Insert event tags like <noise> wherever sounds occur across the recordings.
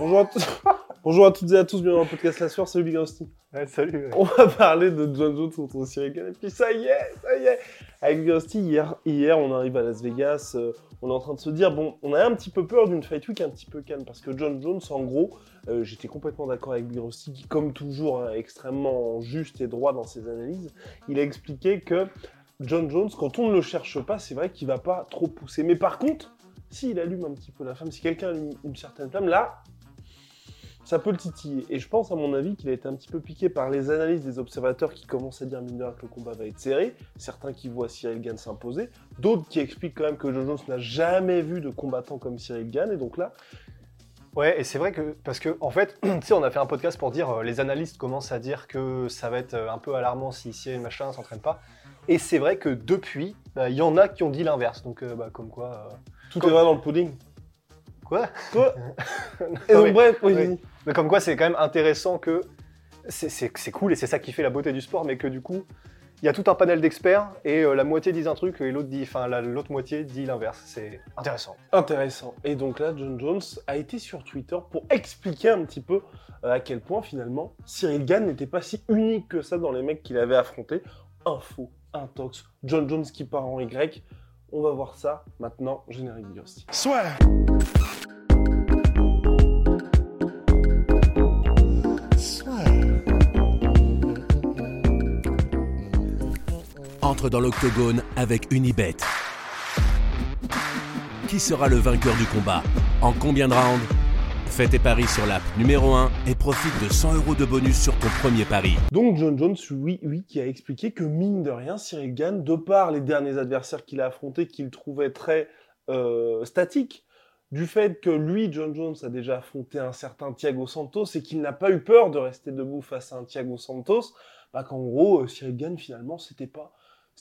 Bonjour à, tous. <laughs> Bonjour à toutes et à tous, bienvenue dans le podcast La Sueur, salut Big Rusty. Ouais, salut. ouais. On va parler de John Jones contre Cyril Gann, et puis ça y est, ça y est Avec Big Rusty, hier, hier, on arrive à Las Vegas, euh, on est en train de se dire, bon, on a un petit peu peur d'une fight week un petit peu calme, parce que John Jones, en gros, euh, j'étais complètement d'accord avec Big Rusty, qui, comme toujours, est extrêmement juste et droit dans ses analyses, il a expliqué que John Jones, quand on ne le cherche pas, c'est vrai qu'il va pas trop pousser. Mais par contre, s'il allume un petit peu la flamme, si quelqu'un allume une certaine flamme, là, ça peut le titiller. Et je pense, à mon avis, qu'il a été un petit peu piqué par les analyses des observateurs qui commencent à dire, mine que le combat va être serré. Certains qui voient Cyril Gann s'imposer. D'autres qui expliquent quand même que John Jones n'a jamais vu de combattant comme Cyril Gann. Et donc là, Ouais, et c'est vrai que, parce que, en fait, <clears throat> tu sais, on a fait un podcast pour dire, euh, les analystes commencent à dire que ça va être euh, un peu alarmant si Cyril machin s'entraîne pas. Et c'est vrai que depuis, bah, il y en a qui ont dit l'inverse. Donc, euh, bah, comme quoi. euh, tout Comme- est vrai dans le pudding. Quoi? Quoi? <laughs> Et donc, bref, oui, oui. Mais comme quoi, c'est quand même intéressant que. C'est cool et c'est ça qui fait la beauté du sport, mais que du coup, il y a tout un panel d'experts et euh, la moitié disent un truc et l'autre dit. Enfin, la- l'autre moitié dit l'inverse. C'est intéressant. Intéressant. Et donc là, John Jones a été sur Twitter pour expliquer un petit peu euh, à quel point finalement Cyril Gann n'était pas si unique que ça dans les mecs qu'il avait affrontés. Info, intox, John Jones qui part en Y. On va voir ça maintenant, générique du Rusty. Dans l'octogone avec Unibet. Qui sera le vainqueur du combat En combien de rounds Fais tes paris sur l'app numéro 1 et profite de 100 euros de bonus sur ton premier pari. Donc John Jones, oui, oui, qui a expliqué que mine de rien, Cyril Gann, de par les derniers adversaires qu'il a affrontés, qu'il trouvait très euh, statiques, du fait que lui, John Jones, a déjà affronté un certain Thiago Santos et qu'il n'a pas eu peur de rester debout face à un Thiago Santos, bah qu'en gros, euh, Cyril Gann, finalement, c'était pas,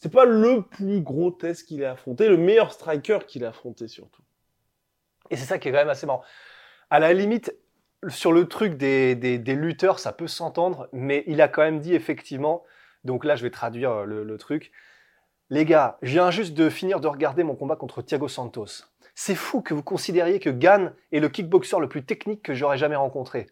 c'était pas le plus gros test qu'il ait affronté, le meilleur striker qu'il a affronté surtout. Et c'est ça qui est quand même assez marrant. À la limite, sur le truc des, des- lutteurs, ça peut s'entendre, mais il a quand même dit effectivement, donc là je vais traduire euh, le, le truc, les gars, je viens juste de finir de regarder mon combat contre Thiago Santos. C'est fou que vous considériez que Gann est le kickboxer le plus technique que j'aurais jamais rencontré.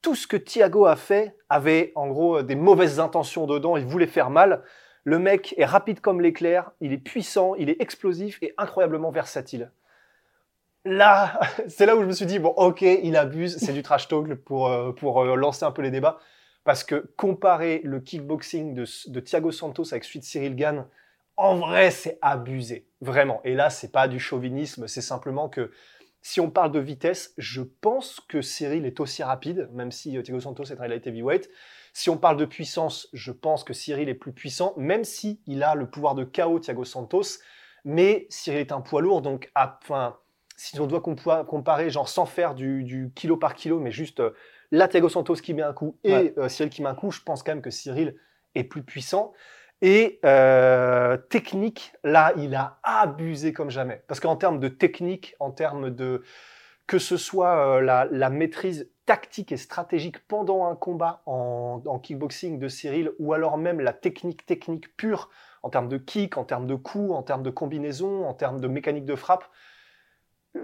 Tout ce que Thiago a fait avait en gros des mauvaises intentions dedans, il voulait faire mal. Le mec est rapide comme l'éclair, il est puissant, il est explosif et incroyablement versatile là, <laughs> c'est là où je me suis dit, bon, ok, il abuse, c'est du trash talk pour, euh, pour euh, lancer un peu les débats. Parce que comparer le kickboxing de, de Thiago Santos avec celui de Cyril Gann, en vrai, c'est abusé. Vraiment. Et là, c'est pas du chauvinisme, c'est simplement que si on parle de vitesse, je pense que Cyril est aussi rapide, même si euh, Thiago Santos est un light heavyweight. Si on parle de puissance, je pense que Cyril est plus puissant, même si il a le pouvoir de KO Thiago Santos. Mais Cyril est un poids lourd, donc, à- enfin, si on doit compa- comparer, genre sans faire du, du kilo par kilo, mais juste euh, là, Thiago Santos qui met un coup et Ouais. euh, Cyril qui met un coup, je pense quand même que Cyril est plus puissant. Et euh, technique, là, il a abusé comme jamais. Parce qu'en termes de technique, en termes de que ce soit euh, la, maîtrise tactique et stratégique pendant un combat en, en kickboxing de Cyril, ou alors même la technique technique pure en termes de kick, en termes de coups, en termes de combinaison, en termes de mécanique de frappe,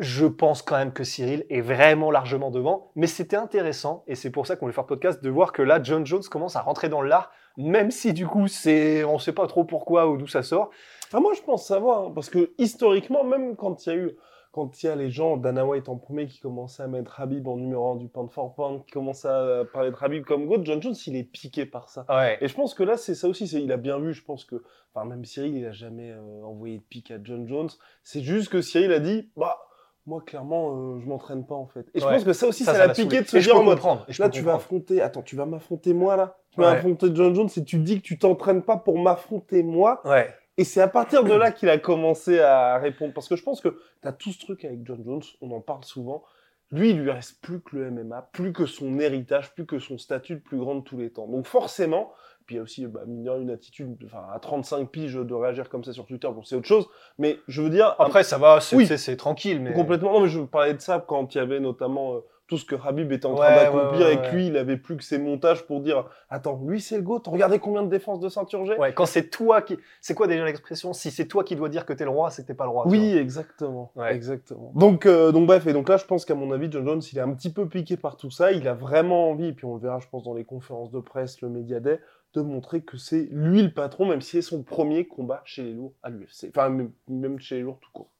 je pense quand même que Cyril est vraiment largement devant. Mais c'était intéressant, et c'est pour ça qu'on voulait faire le podcast, de voir que là, John Jones commence à rentrer dans l'art, même si du coup, c'est, on ne sait pas trop pourquoi ou d'où ça sort. Ah, moi, je pense savoir, hein, parce que historiquement, même quand il y a eu, quand il y a les gens, Dana White en premier, qui commençaient à mettre Habib en numéro 1 du pound for pound, qui commençaient à parler de Habib comme GOAT, John Jones, il est piqué par ça. Ouais. Et je pense que là, c'est ça aussi. c'est- Il a bien vu, je pense que. Enfin, même Cyril, il a jamais euh, envoyé de pique à John Jones. C'est juste que Cyril a dit Bah, moi, clairement, euh, je m'entraîne pas, en fait. Et je Ouais. pense que ça aussi, ça, l'a piqué de se dire en mode Là, tu vas affronter. Attends, tu vas m'affronter moi, là Tu vas Ouais. affronter John Jones et tu dis que tu t'entraînes pas pour m'affronter moi. Ouais. Et c'est à partir de là qu'il a commencé à répondre. Parce que je pense que tu as tout ce truc avec John Jones, on en parle souvent. Lui, il lui reste plus que le MMA, plus que son héritage, plus que son statut de plus grand de tous les temps. Donc forcément, puis il y a aussi, bah, une attitude, enfin, à 35 piges de réagir comme ça sur Twitter, bon, c'est autre chose. Mais je veux dire. Après, ça va, c'est tranquille. Mais... Complètement. Non, mais je parlais de ça quand il y avait notamment euh, tout ce que Habib était en train d'accomplir et que lui, il avait plus que ses montages pour dire Attends, lui, c'est le GOAT, regardez combien de défenses de ceinture j'ai. Ouais, quand c'est toi qui. C'est quoi déjà l'expression? Si c'est toi qui dois dire que t'es le roi, c'est que t'es pas le roi. Oui, exactement. exactement. Donc, euh, donc, bref, et donc là, je pense qu'à mon avis, John Jones, il est un petit peu piqué par tout ça. Il a vraiment envie, et puis on le verra, je pense, dans les conférences de presse, le Media Day, de montrer que c'est lui le patron, même si c'est son premier combat chez les lourds à l'UFC. Enfin, même chez les lourds tout court.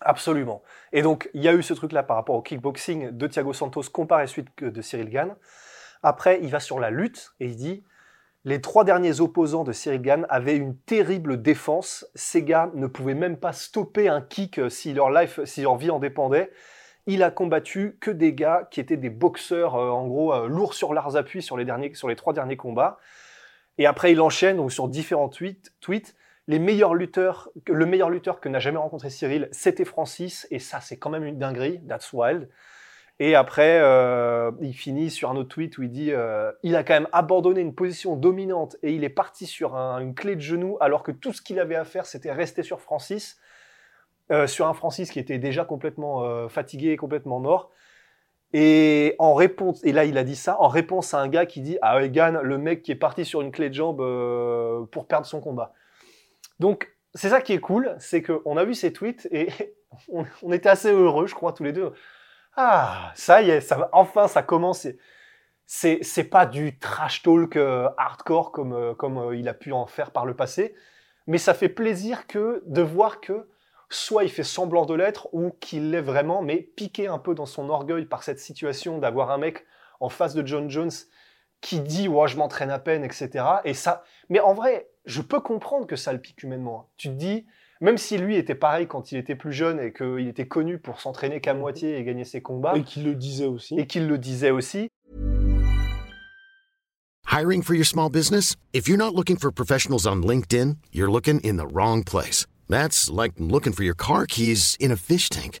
Absolument. Et donc, il y a eu ce truc-là par rapport au kickboxing de Thiago Santos comparé suite de Cyril Gann. Après, il va sur la lutte et il dit les trois derniers opposants de Cyril Gann avaient une terrible défense. Ces gars ne pouvaient même pas stopper un kick euh, si leur, vie en dépendait. Il a combattu que des gars qui étaient des boxeurs, euh, en gros, euh, lourds sur leurs appuis sur les, derniers, sur les trois derniers combats. Et après, il enchaîne donc, sur différents tweets les meilleurs lutteurs, le meilleur lutteur que n'a jamais rencontré Cyril, c'était Francis. Et ça, c'est quand même une dinguerie. That's wild. Et après, euh, il finit sur un autre tweet où il dit euh, il a quand même abandonné une position dominante et il est parti sur une clé de genou alors que tout ce qu'il avait à faire, c'était rester sur Francis, euh, sur un Francis qui était déjà complètement fatigué et complètement mort. Et en réponse, et là il a dit ça en réponse à un gars qui dit ah Egan, le mec qui est parti sur une clé de jambe pour perdre son combat. Donc c'est ça qui est cool, c'est qu'on a vu ces tweets et <laughs> on, était assez heureux, je crois tous les deux. Ah ça y est, ça enfin ça commence. C'est c'est pas du trash talk euh, hardcore comme euh, comme il a pu en faire par le passé, mais ça fait plaisir de voir que soit il fait semblant de l'être ou qu'il l'est vraiment, mais piqué un peu dans son orgueil par cette situation d'avoir un mec en face de John Jones qui dit ouais je m'entraîne à peine etc et ça mais en vrai je peux comprendre que ça le pique humainement tu te dis même si lui était pareil quand il était plus jeune et qu'il était connu pour s'entraîner qu'à mhm. moitié et gagner ses combats. Et qu'il le disait aussi. Et qu'il le disait aussi. Hiring for your small business? If you're not looking for professionals on LinkedIn you're looking in the wrong place. That's like looking for your car keys in a fish tank.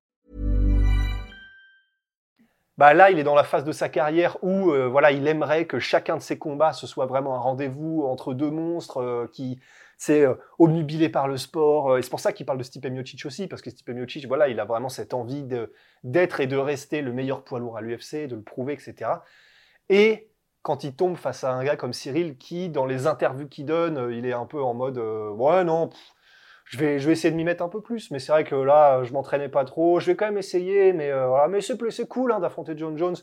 Bah là, il est dans la phase de sa carrière où euh, voilà, il aimerait que chacun de ses combats ce soit vraiment un rendez-vous entre deux monstres euh, qui c'est euh, par le sport. et c'est pour ça qu'il parle de Stipe Miocic aussi, parce que Stipe Miocic, voilà, il a vraiment cette envie d'être et de rester le meilleur poids lourd à l'UFC, de le prouver, etc. Et quand il tombe face à un gars comme Cyril, qui, dans les interviews qu'il donne, il est un peu en mode Ouais, non, je vais, je vais essayer de m'y mettre un peu plus. Mais c'est vrai que là, je m'entraînais pas trop. Je vais quand même essayer, mais euh, voilà. Mais c'est, cool hein, d'affronter John Jones.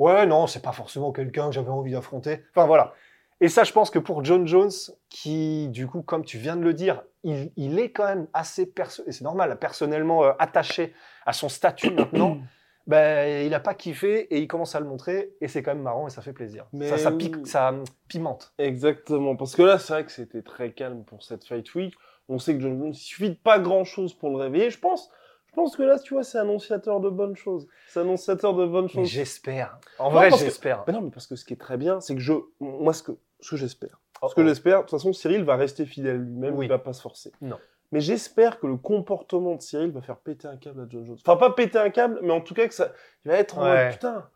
Ouais, non, c'est pas forcément quelqu'un que j'avais envie d'affronter. Enfin voilà. Et ça, je pense que pour John Jones, qui, du coup, comme tu viens de le dire, il, il est quand même assez, perso et c'est normal, personnellement euh, attaché à son statut maintenant, <clears throat> ben, il n'a pas kiffé et il commence à le montrer et c'est quand même marrant et ça fait plaisir. Mais ça, ça, pique, ça pimente. Exactement, parce que là, c'est vrai que c'était très calme pour cette Fight Week. On sait que John Jones, il suffit de pas grand chose pour le réveiller. Je pense, je pense que là, tu vois, c'est annonciateur de bonnes choses. C'est annonciateur de bonnes choses. J'espère. En vrai, j'espère. non, mais parce que ce qui est très bien, c'est que je, moi, ce que, ce que j'espère, ce que j'espère, de toute façon, Cyril va rester fidèle lui-même, oui. il va pas se forcer. Non. Mais j'espère que le comportement de Cyril va faire péter un câble à John Jones. Enfin, pas péter un câble, mais en tout cas que ça, il va être en mode, putain.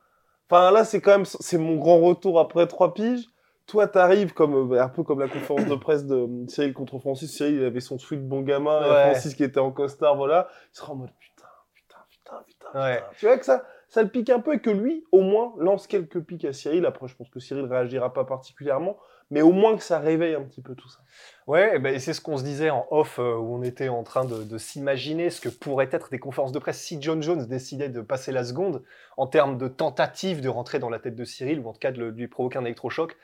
Enfin, là, c'est quand même, c'est mon grand retour après trois piges toi, t'arrives comme euh, un peu comme la conférence de presse de euh, Cyril contre Francis. Cyril, il avait son sweat bon gamin, Francis qui était en costard, voilà. Il sera en mode putain, putain, putain, putain. Tu vois que ça, ça le pique un peu et que lui, au moins, lance quelques pics à Cyril. Après, je pense que Cyril réagira pas particulièrement, mais au moins que ça réveille un petit peu tout ça. Ouais, et ben, c'est ce qu'on se disait en off euh, où on était en train de, de s'imaginer ce que pourraient être des conférences de presse si John Jones décidait de passer la seconde en termes de tentative de rentrer dans la tête de Cyril ou en tout cas de lui provoquer un électrochoc.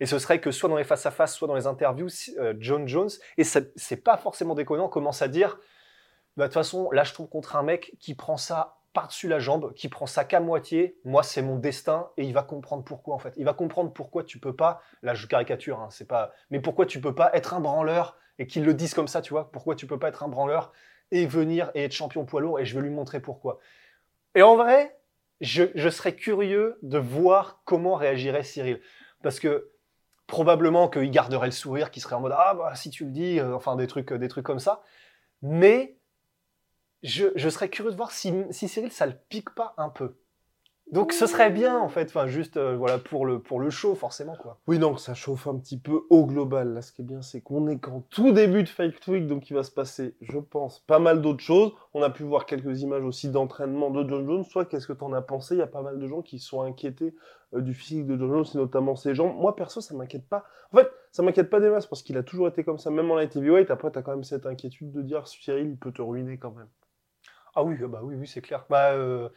Et ce serait que soit dans les face-à-face, soit dans les interviews, euh, John Jones, et c'est pas forcément déconnant, commence à dire bah, de toute façon, là je trouve contre un mec qui prend ça par-dessus la jambe, qui prend ça qu'à moitié. Moi, c'est mon destin et il va comprendre pourquoi en fait. Il va comprendre pourquoi tu peux pas. Là, je caricature, hein, c'est pas. Mais pourquoi tu peux pas être un branleur et qu'ils le disent comme ça, tu vois Pourquoi tu peux pas être un branleur et venir et être champion poids lourd et je vais lui montrer pourquoi. Et en vrai, je serais curieux de voir comment réagirait Cyril, parce que probablement qu'il garderait le sourire, qu'il serait en mode ah bah si tu le dis, euh, enfin des trucs, des trucs comme ça. Mais je, je serais curieux de voir si, si Cyril ça le pique pas un peu. Donc ce serait bien en fait, enfin juste euh, voilà pour le pour le show forcément quoi. Oui, donc ça chauffe un petit peu au global. Là, ce qui est bien, c'est qu'on est qu'en tout début de Fight Week, donc il va se passer, je pense, pas mal d'autres choses. On a pu voir quelques images aussi d'entraînement de John Jones. Soit qu'est-ce que t'en as pensé? Il y a pas mal de gens qui sont inquiétés euh, du physique de John Jones, et notamment ses jambes. Moi, perso, ça m'inquiète pas. En fait, ça m'inquiète pas des masses parce qu'il a toujours été comme ça, même en light heavyweight. Après, t'as quand même cette inquiétude de dire Cyril, il peut te ruiner quand même. Ah oui, bah oui, oui, c'est clair. Bah, euh,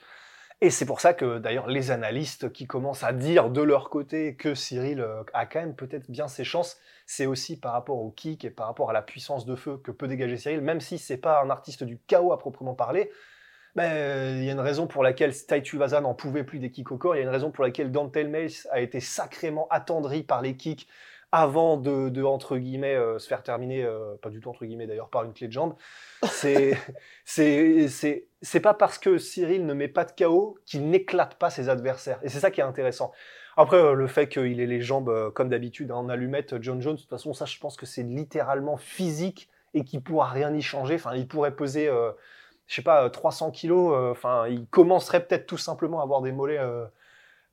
Et c'est pour ça que d'ailleurs les analystes qui commencent à dire de leur côté que Cyril euh, a quand même peut-être bien ses chances, c'est aussi par rapport au kick et par rapport à la puissance de feu que peut dégager Cyril, même si c'est pas un artiste du chaos à proprement parler. Ben, il y a une raison pour laquelle Taitu Vazan n'en pouvait plus des kicks au corps. Il y a une raison pour laquelle Dante Mace a été sacrément attendri par les kicks avant de, de, entre guillemets euh, se faire terminer, euh, pas du tout entre guillemets d'ailleurs, par une clé de jambe. C'est <laughs> pas parce que Cyril ne met pas de KO qu'il n'éclate pas ses adversaires. Et c'est ça qui est intéressant. Après euh, le fait qu'il ait les jambes comme d'habitude en allumette, John Jones, de toute façon ça je pense que c'est littéralement physique et qu'il pourra rien y changer. Enfin il pourrait peser euh, je sais pas 300 kilos. Enfin il commencerait peut-être tout simplement à avoir des mollets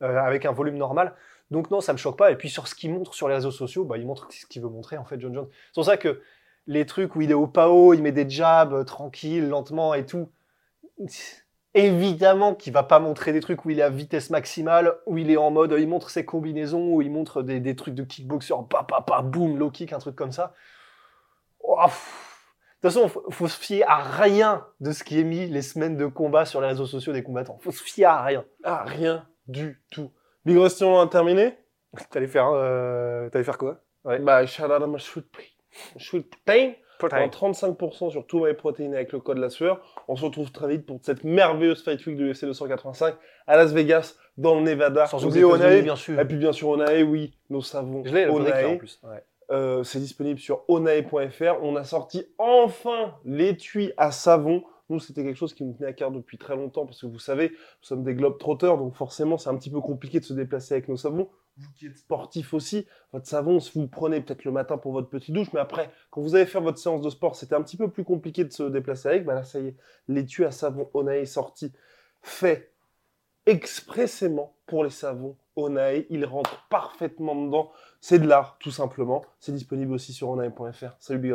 avec un volume normal. Donc non, ça me choque pas. Et puis sur ce qu'il montre sur les réseaux sociaux, bah, il montre ce qu'il veut montrer en fait, John Jones. C'est pour ça que les trucs où il est au haut, il met des jabs euh, tranquille, lentement et tout. Évidemment qu'il va pas montrer des trucs où il est à vitesse maximale, où il est en mode, il montre ses combinaisons, où il montre des, trucs de kickboxer, pa pa pa, boum, low kick, un truc comme ça. De toute façon, faut, faut se fier à rien de ce qui est mis les semaines de combat sur les réseaux sociaux des combattants. Faut se fier à rien. Ah, rien du tout. Big Rusty, on a terminé? T'allais faire, euh, t'allais faire quoi? Ouais. Bah, shout out à ma sweet pea. Sweet pain. En 35% sur tout MyProtein avec le code la sueur. On se retrouve très vite pour cette merveilleuse Fight Week de l'UFC 285 à Las Vegas, dans le Nevada. Sans oublier Onae, bien sûr. Et puis bien sûr Onae, oui, nous savons. Je l'ai, en Onae, plus. Ouais. euh, c'est disponible sur onae.fr. On a sorti enfin l'étui à savon. Nous, c'était quelque chose qui nous tenait à cœur depuis très longtemps parce que vous savez, nous sommes des globetrotters, donc forcément, c'est un petit peu compliqué de se déplacer avec nos savons. Vous qui êtes sportif aussi, votre savon, vous le prenez peut-être le matin pour votre petite douche, mais après, quand vous allez faire votre séance de sport, c'était un petit peu plus compliqué de se déplacer avec. Bah là, ça y est, l'étui à savon Onae est sorti, fait expressément pour les savons Onae. Il rentre parfaitement dedans. C'est de l'art, tout simplement. C'est disponible aussi sur onae.fr. Salut Big